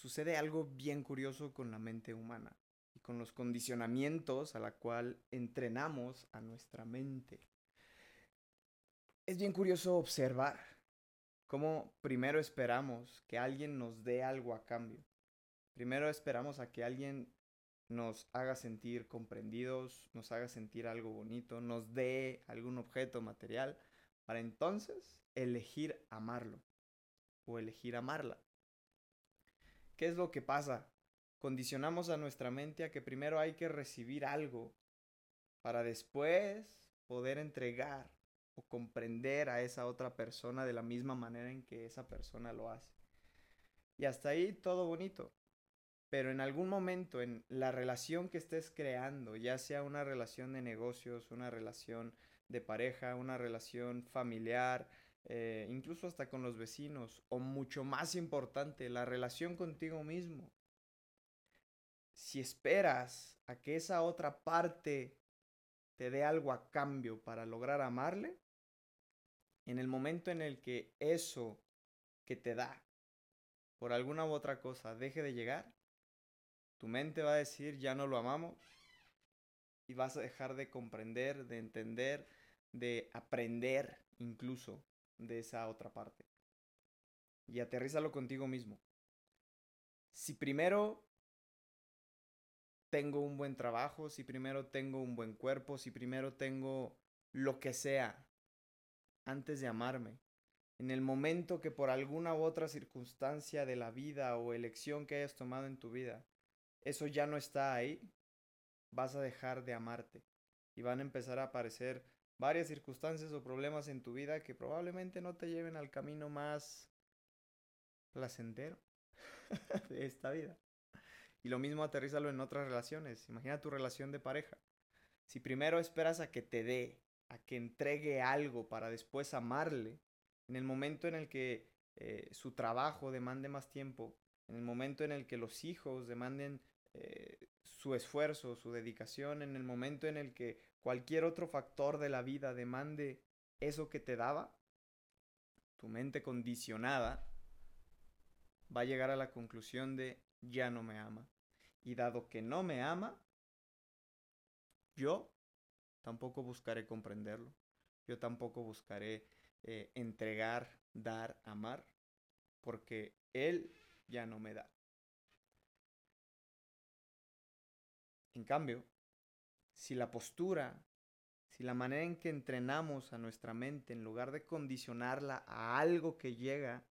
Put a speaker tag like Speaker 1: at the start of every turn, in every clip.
Speaker 1: sucede algo bien curioso con la mente humana y con los condicionamientos a la cual entrenamos a nuestra mente. Es bien curioso observar cómo primero esperamos que alguien nos dé algo a cambio. Primero esperamos a que alguien nos haga sentir comprendidos, nos haga sentir algo bonito, nos dé algún objeto material, para entonces elegir amarlo o elegir amarla. ¿Qué es lo que pasa? Condicionamos a nuestra mente a que primero hay que recibir algo para después poder entregar o comprender a esa otra persona de la misma manera en que esa persona lo hace. Y hasta ahí todo bonito. Pero en algún momento en la relación que estés creando, ya sea una relación de negocios, una relación de pareja, una relación familiar, eh, incluso hasta con los vecinos, o mucho más importante, la relación contigo mismo. Si esperas a que esa otra parte te dé algo a cambio para lograr amarle, en el momento en el que eso que te da por alguna u otra cosa deje de llegar, tu mente va a decir ya no lo amamos y vas a dejar de comprender, de entender, de aprender incluso de esa otra parte. Y aterrízalo contigo mismo. Si primero tengo un buen trabajo, si primero tengo un buen cuerpo, si primero tengo lo que sea, antes de amarme, en el momento que por alguna u otra circunstancia de la vida o elección que hayas tomado en tu vida, eso ya no está ahí, vas a dejar de amarte y van a empezar a aparecer varias circunstancias o problemas en tu vida que probablemente no te lleven al camino más placentero de esta vida. Y lo mismo aterrízalo en otras relaciones. Imagina tu relación de pareja. Si primero esperas a que te dé, a que entregue algo para después amarle, en el momento en el que eh, su trabajo demande más tiempo, en el momento en el que los hijos demanden eh, su esfuerzo, su dedicación, en el momento en el que cualquier otro factor de la vida demande eso que te daba, tu mente condicionada va a llegar a la conclusión de ya no me ama. Y dado que no me ama, yo tampoco buscaré comprenderlo. Yo tampoco buscaré eh, entregar, dar, amar, porque él ya no me da. En cambio, si la postura, si la manera en que entrenamos a nuestra mente, en lugar de condicionarla a algo que llega,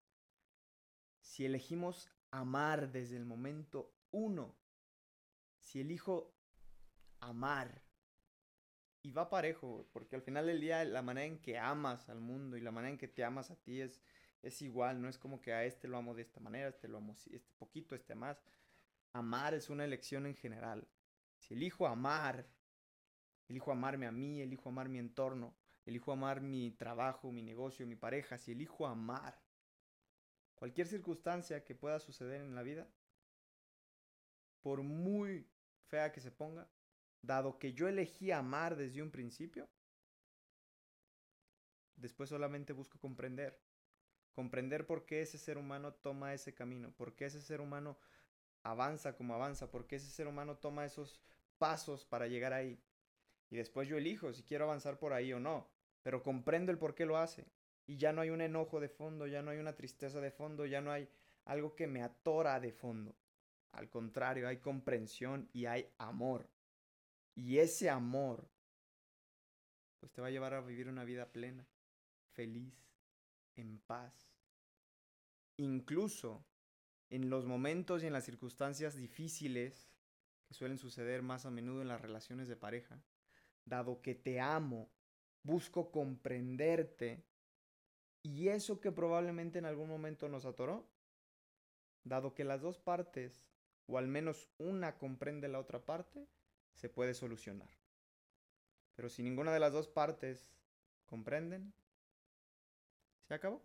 Speaker 1: si elegimos amar desde el momento uno, si elijo amar, y va parejo, porque al final del día la manera en que amas al mundo y la manera en que te amas a ti es, es igual, no es como que a este lo amo de esta manera, este lo amo este poquito, este más. Amar es una elección en general. Si elijo amar, elijo amarme a mí, elijo amar mi entorno, elijo amar mi trabajo, mi negocio, mi pareja, si elijo amar cualquier circunstancia que pueda suceder en la vida, por muy fea que se ponga, dado que yo elegí amar desde un principio, después solamente busco comprender. Comprender por qué ese ser humano toma ese camino, por qué ese ser humano avanza como avanza, por qué ese ser humano toma esos pasos para llegar ahí. Y después yo elijo si quiero avanzar por ahí o no, pero comprendo el por qué lo hace. Y ya no hay un enojo de fondo, ya no hay una tristeza de fondo, ya no hay algo que me atora de fondo. Al contrario, hay comprensión y hay amor. Y ese amor, pues te va a llevar a vivir una vida plena, feliz, en paz. Incluso en los momentos y en las circunstancias difíciles que suelen suceder más a menudo en las relaciones de pareja, dado que te amo, busco comprenderte y eso que probablemente en algún momento nos atoró, dado que las dos partes, o al menos una comprende la otra parte, se puede solucionar. Pero si ninguna de las dos partes comprenden, se acabó.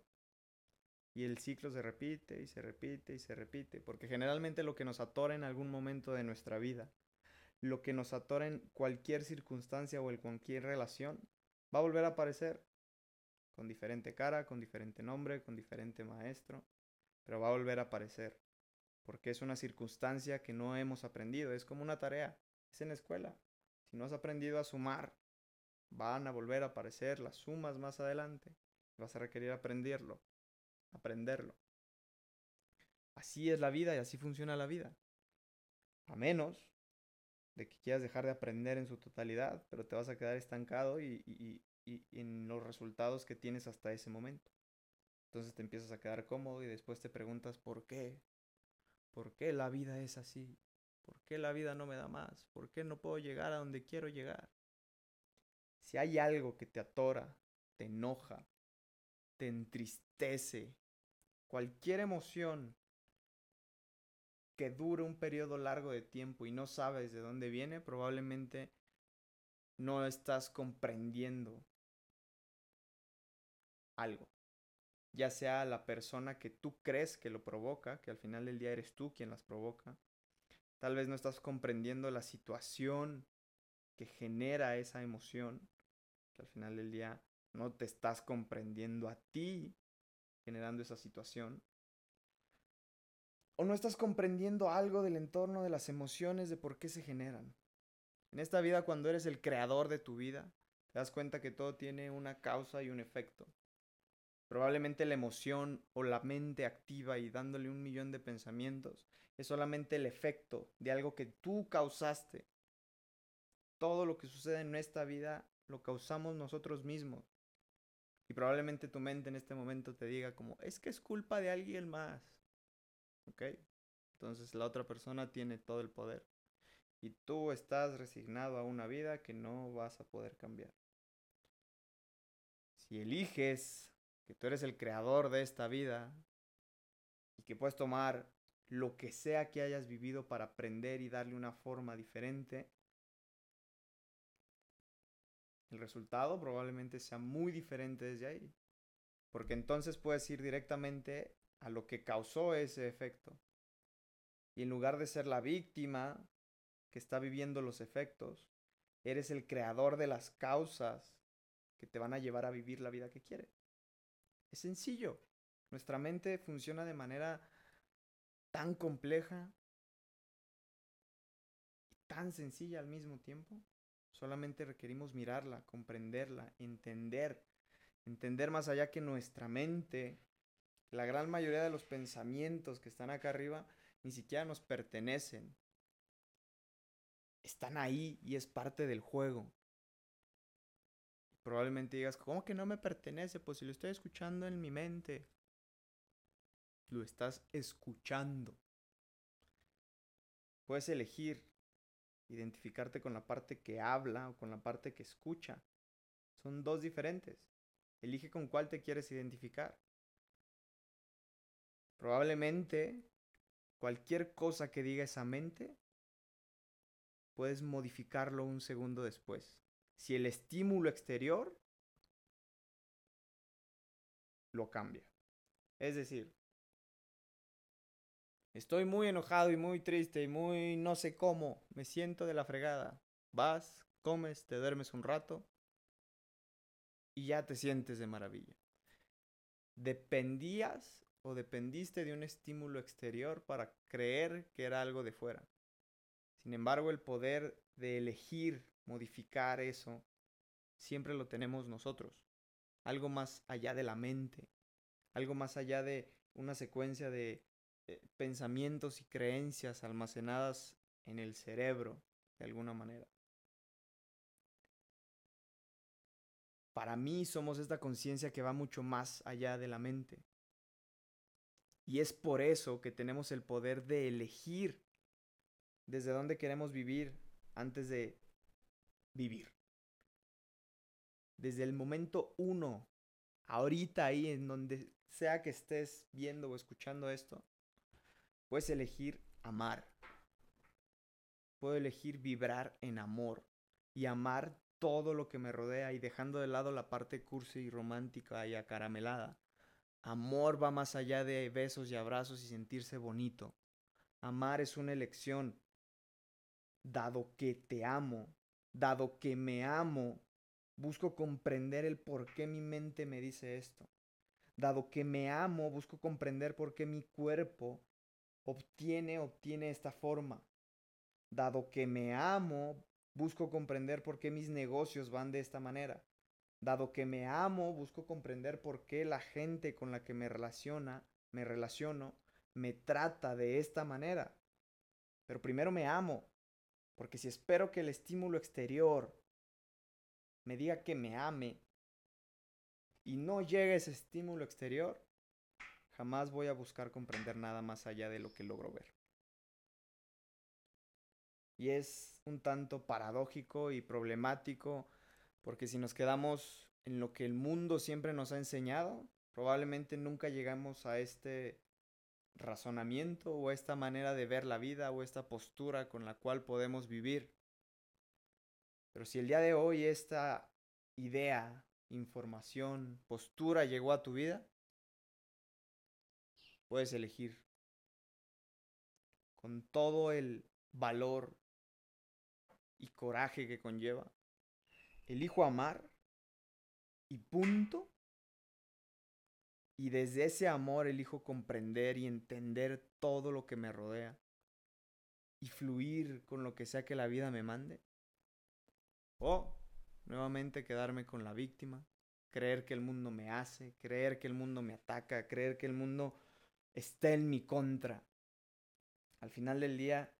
Speaker 1: Y el ciclo se repite y se repite y se repite, porque generalmente lo que nos atora en algún momento de nuestra vida, lo que nos atora en cualquier circunstancia o en cualquier relación, va a volver a aparecer con diferente cara, con diferente nombre, con diferente maestro, pero va a volver a aparecer. porque es una circunstancia que no hemos aprendido, es como una tarea, es en la escuela. Si no has aprendido a sumar, van a volver a aparecer las sumas más adelante. Vas a requerir aprenderlo, aprenderlo. Así es la vida y así funciona la vida. A menos de que quieras dejar de aprender en su totalidad, pero te vas a quedar estancado y, y, y, en los resultados que tienes hasta ese momento. Entonces te empiezas a quedar cómodo y después te preguntas por qué. ¿Por qué la vida es así? ¿Por qué la vida no me da más? ¿Por qué no puedo llegar a donde quiero llegar? Si hay algo que te atora, te enoja, te entristece, cualquier emoción que dure un periodo largo de tiempo y no sabes de dónde viene, probablemente no estás comprendiendo algo. Ya sea la persona que tú crees que lo provoca, que al final del día eres tú quien las provoca. Tal vez no estás comprendiendo la situación que genera esa emoción, que al final del día no te estás comprendiendo a ti generando esa situación. O no estás comprendiendo algo del entorno de las emociones, de por qué se generan. En esta vida, cuando eres el creador de tu vida, te das cuenta que todo tiene una causa y un efecto. Probablemente la emoción o la mente activa y dándole un millón de pensamientos es solamente el efecto de algo que tú causaste. Todo lo que sucede en esta vida lo causamos nosotros mismos. Y probablemente tu mente en este momento te diga como, es que es culpa de alguien más. ¿Ok? Entonces la otra persona tiene todo el poder y tú estás resignado a una vida que no vas a poder cambiar. Si eliges que tú eres el creador de esta vida y que puedes tomar lo que sea que hayas vivido para aprender y darle una forma diferente, el resultado probablemente sea muy diferente desde ahí. Porque entonces puedes ir directamente a lo que causó ese efecto. Y en lugar de ser la víctima que está viviendo los efectos. Eres el creador de las causas que te van a llevar a vivir la vida que quieres. Es sencillo. Nuestra mente funciona de manera tan compleja y tan sencilla al mismo tiempo. Solamente requerimos mirarla, comprenderla, entender, entender más allá que nuestra mente, la gran mayoría de los pensamientos que están acá arriba, ni siquiera nos pertenecen están ahí y es parte del juego. Probablemente digas, ¿cómo que no me pertenece? Pues si lo estoy escuchando en mi mente. Lo estás escuchando. Puedes elegir identificarte con la parte que habla o con la parte que escucha. Son dos diferentes. Elige con cuál te quieres identificar. Probablemente cualquier cosa que diga esa mente puedes modificarlo un segundo después. Si el estímulo exterior lo cambia. Es decir, estoy muy enojado y muy triste y muy no sé cómo, me siento de la fregada. Vas, comes, te duermes un rato y ya te sientes de maravilla. Dependías o dependiste de un estímulo exterior para creer que era algo de fuera. Sin embargo, el poder de elegir modificar eso siempre lo tenemos nosotros. Algo más allá de la mente, algo más allá de una secuencia de eh, pensamientos y creencias almacenadas en el cerebro, de alguna manera. Para mí somos esta conciencia que va mucho más allá de la mente. Y es por eso que tenemos el poder de elegir desde dónde queremos vivir antes de vivir. Desde el momento uno, ahorita ahí en donde sea que estés viendo o escuchando esto, puedes elegir amar. Puedo elegir vibrar en amor y amar todo lo que me rodea y dejando de lado la parte cursi y romántica y acaramelada. Amor va más allá de besos y abrazos y sentirse bonito. Amar es una elección, dado que te amo, dado que me amo, busco comprender el por qué mi mente me dice esto. Dado que me amo, busco comprender por qué mi cuerpo obtiene, obtiene esta forma. Dado que me amo, busco comprender por qué mis negocios van de esta manera. Dado que me amo, busco comprender por qué la gente con la que me relaciona, me relaciono, me trata de esta manera. Pero primero me amo, porque si espero que el estímulo exterior me diga que me ame y no llegue ese estímulo exterior, jamás voy a buscar comprender nada más allá de lo que logro ver. Y es un tanto paradójico y problemático porque si nos quedamos en lo que el mundo siempre nos ha enseñado, probablemente nunca llegamos a este razonamiento o esta manera de ver la vida o esta postura con la cual podemos vivir. Pero si el día de hoy esta idea, información, postura llegó a tu vida, puedes elegir con todo el valor y coraje que conlleva. Elijo amar y punto y desde ese amor elijo comprender y entender todo lo que me rodea y fluir con lo que sea que la vida me mande. O nuevamente quedarme con la víctima, creer que el mundo me hace, creer que el mundo me ataca, creer que el mundo está en mi contra. Al final del día,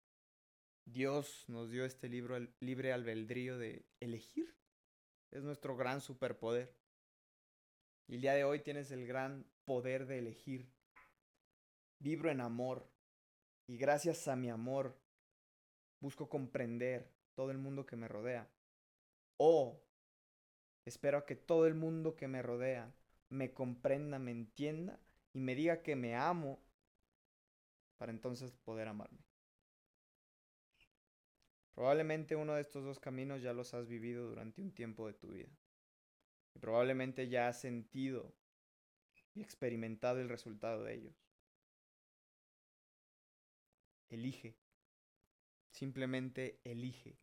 Speaker 1: Dios nos dio este libro libre albedrío de elegir. Es nuestro gran superpoder. Y el día de hoy tienes el gran poder de elegir. Vibro en amor. Y gracias a mi amor busco comprender todo el mundo que me rodea. O espero a que todo el mundo que me rodea me comprenda, me entienda y me diga que me amo para entonces poder amarme. Probablemente uno de estos dos caminos ya los has vivido durante un tiempo de tu vida. Y probablemente ya has sentido y experimentado el resultado de ellos. Elige. Simplemente elige.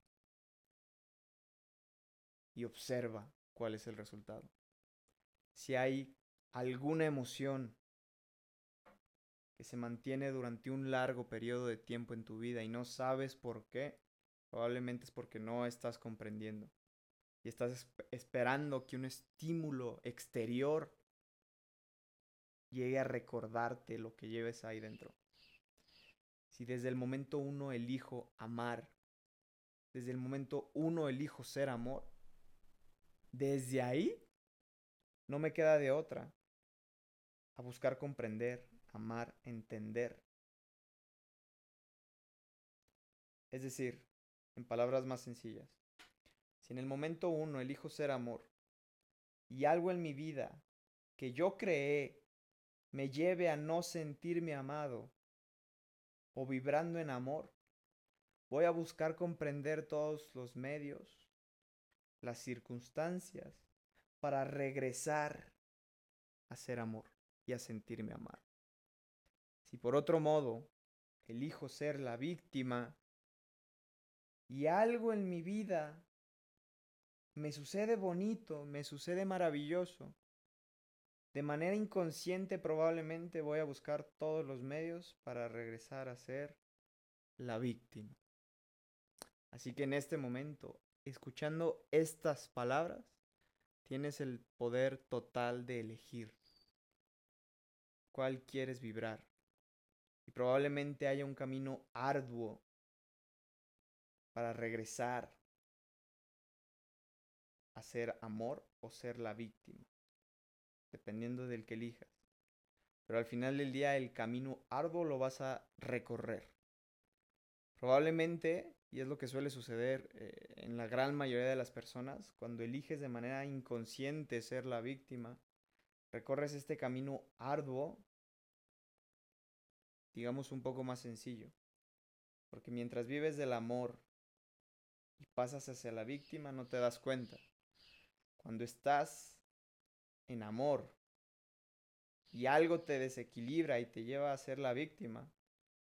Speaker 1: Y observa cuál es el resultado. Si hay alguna emoción que se mantiene durante un largo periodo de tiempo en tu vida y no sabes por qué, probablemente es porque no estás comprendiendo y estás esperando que un estímulo exterior llegue a recordarte lo que lleves ahí dentro. Si desde el momento uno elijo amar, desde el momento uno elijo ser amor, desde ahí no me queda de otra a buscar comprender, amar, entender. Es decir, en palabras más sencillas, si en el momento uno elijo ser amor y algo en mi vida que yo creé me lleve a no sentirme amado o vibrando en amor, voy a buscar comprender todos los medios, las circunstancias, para regresar a ser amor y a sentirme amado. Si por otro modo elijo ser la víctima y algo en mi vida me sucede bonito, me sucede maravilloso. De manera inconsciente probablemente voy a buscar todos los medios para regresar a ser la víctima. Así que en este momento, escuchando estas palabras, tienes el poder total de elegir cuál quieres vibrar. Y probablemente haya un camino arduo para regresar a ser amor o ser la víctima, dependiendo del que elijas. Pero al final del día el camino arduo lo vas a recorrer. Probablemente, y es lo que suele suceder eh, en la gran mayoría de las personas, cuando eliges de manera inconsciente ser la víctima, recorres este camino arduo, digamos un poco más sencillo. Porque mientras vives del amor y pasas hacia la víctima, no te das cuenta. Cuando estás en amor y algo te desequilibra y te lleva a ser la víctima,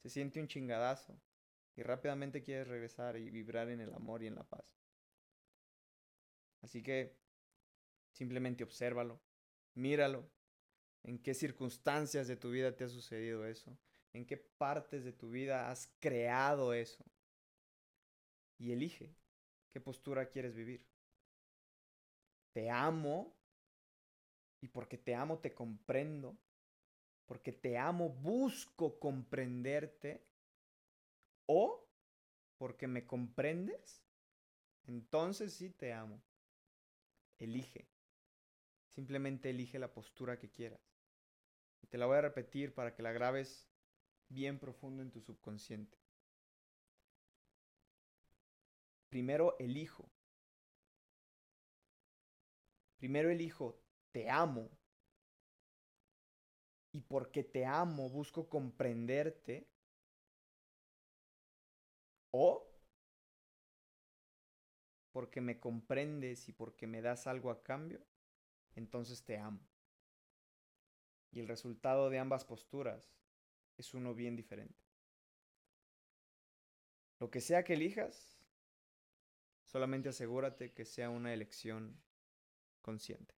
Speaker 1: se siente un chingadazo y rápidamente quieres regresar y vibrar en el amor y en la paz. Así que simplemente obsérvalo, míralo, en qué circunstancias de tu vida te ha sucedido eso ¿En qué partes de tu vida has creado eso? Y elige qué postura quieres vivir. Te amo y porque te amo te comprendo. Porque te amo busco comprenderte. O porque me comprendes, entonces sí te amo. Elige. Simplemente elige la postura que quieras. Te la voy a repetir para que la grabes bien profundo en tu subconsciente. Primero elijo. Primero elijo, te amo. Y porque te amo, busco comprenderte. O porque me comprendes y porque me das algo a cambio, entonces te amo. Y el resultado de ambas posturas es uno bien diferente. Lo que sea que elijas, solamente asegúrate que sea una elección consciente.